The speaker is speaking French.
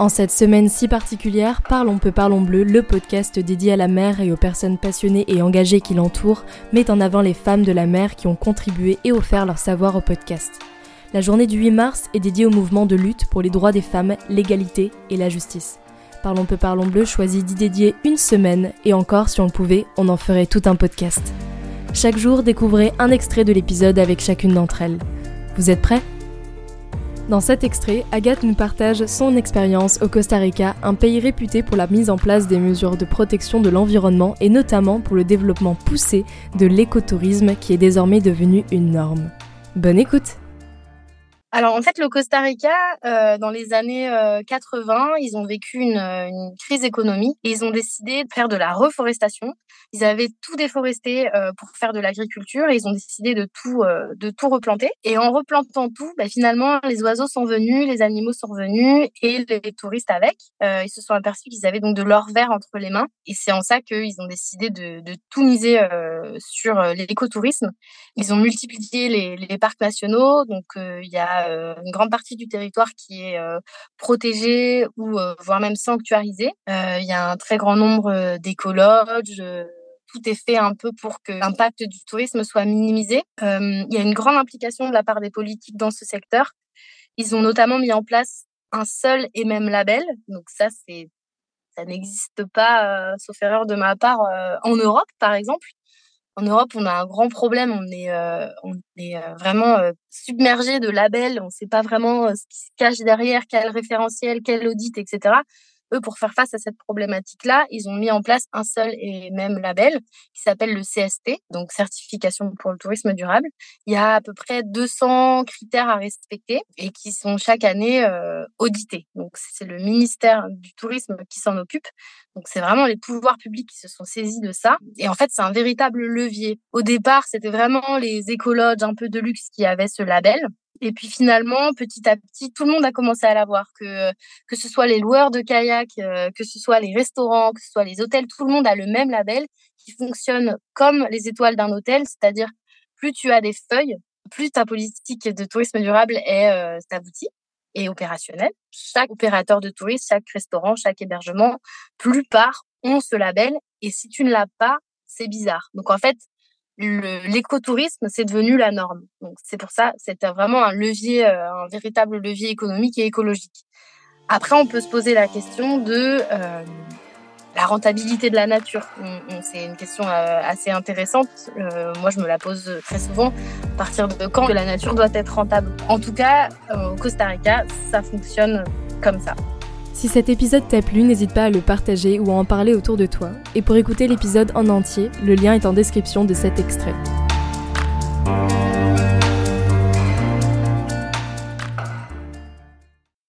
En cette semaine si particulière, Parlons peu, parlons bleu, le podcast dédié à la mer et aux personnes passionnées et engagées qui l'entourent, met en avant les femmes de la mer qui ont contribué et offert leur savoir au podcast. La journée du 8 mars est dédiée au mouvement de lutte pour les droits des femmes, l'égalité et la justice. Parlons peu, parlons bleu choisit d'y dédier une semaine, et encore, si on le pouvait, on en ferait tout un podcast. Chaque jour, découvrez un extrait de l'épisode avec chacune d'entre elles. Vous êtes prêts? Dans cet extrait, Agathe nous partage son expérience au Costa Rica, un pays réputé pour la mise en place des mesures de protection de l'environnement et notamment pour le développement poussé de l'écotourisme qui est désormais devenu une norme. Bonne écoute alors en fait, le Costa Rica, euh, dans les années 80, euh, ils ont vécu une, une, crise économique et ils ont décidé de faire de la reforestation. Ils avaient tout déforesté euh, pour faire de l'agriculture et ils ont décidé de tout de tout replanter. Et en replantant tout, bah, finalement, les oiseaux sont venus, les animaux sont venus et les touristes avec. ils se sont aperçus qu'ils avaient donc de l'or vert entre les mains et c'est en ça qu'ils ont décidé de, de tout miser sur l'écotourisme. Ils ont multiplié les, parcs nationaux, donc il y a euh, une grande partie du territoire qui est euh, protégé ou euh, voire même sanctuarisé. Il y a un très grand nombre d'écologes tout est fait un peu pour que l'impact du tourisme soit minimisé. il y a une grande implication de la part des politiques dans ce secteur. Ils ont notamment mis en place un seul et même label. Donc ça, ça n'existe pas, sauf erreur de ma part, en Europe, par exemple en Europe, on a un grand problème. On est, euh, on est euh, vraiment euh, submergé de labels. On ne sait pas vraiment ce qui se cache derrière, quel référentiel, quel audit, etc pour faire face à cette problématique-là, ils ont mis en place un seul et même label qui s'appelle le CST, donc Certification pour le tourisme durable. Il y a à peu près 200 critères à respecter et qui sont chaque année euh, audités. Donc, c'est le ministère du tourisme qui s'en occupe. Donc, c'est vraiment les pouvoirs publics qui se sont saisis de ça. Et en fait, c'est un véritable levier. Au départ, c'était vraiment les écologes un peu de luxe qui avaient ce label. Et puis finalement, petit à petit, tout le monde a commencé à l'avoir, que que ce soit les loueurs de kayak, euh, que ce soit les restaurants, que ce soit les hôtels, tout le monde a le même label qui fonctionne comme les étoiles d'un hôtel, c'est-à-dire plus tu as des feuilles, plus ta politique de tourisme durable est euh, aboutie et opérationnelle. Chaque opérateur de tourisme, chaque restaurant, chaque hébergement, plupart ont ce label et si tu ne l'as pas, c'est bizarre. Donc en fait, l'écotourisme, c'est devenu la norme. Donc c'est pour ça, c'est vraiment un levier, euh, un véritable levier économique et écologique. Après, on peut se poser la question de euh, la rentabilité de la nature. C'est une question euh, assez intéressante. moi, je me la pose très souvent. À partir de quand la nature doit être rentable? En tout cas, au Costa Rica, ça fonctionne comme ça. Si cet épisode t'a plu, n'hésite pas à le partager ou à en parler autour de toi. Et pour écouter l'épisode en entier, le lien est en description de cet extrait.